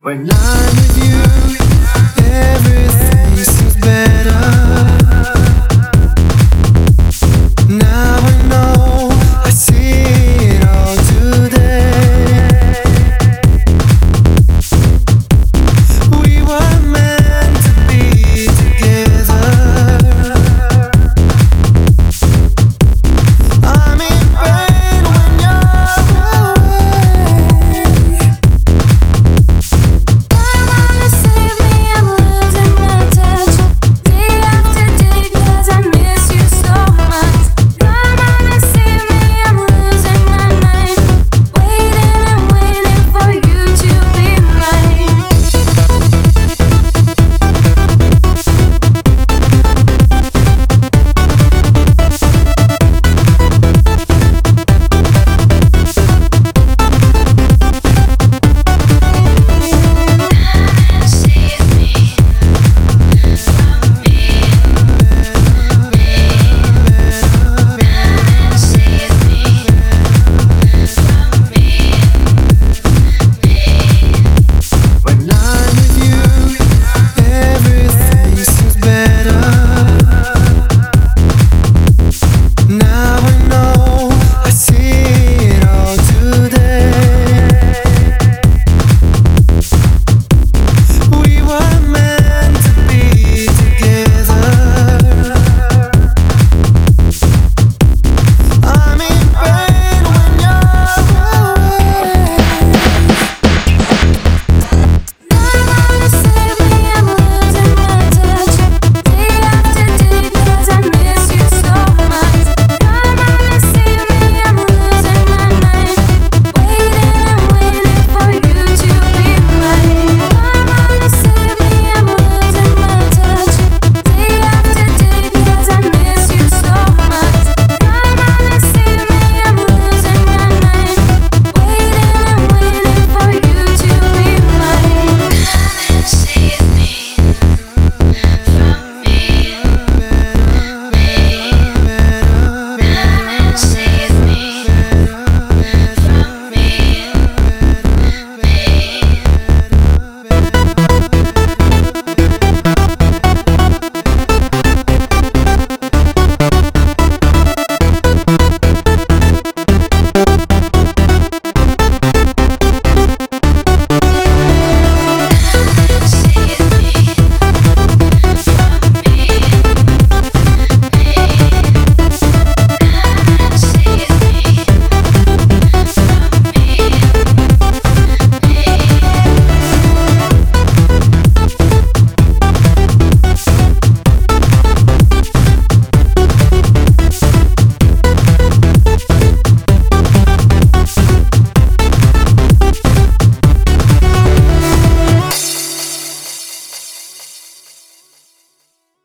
When I'm with you,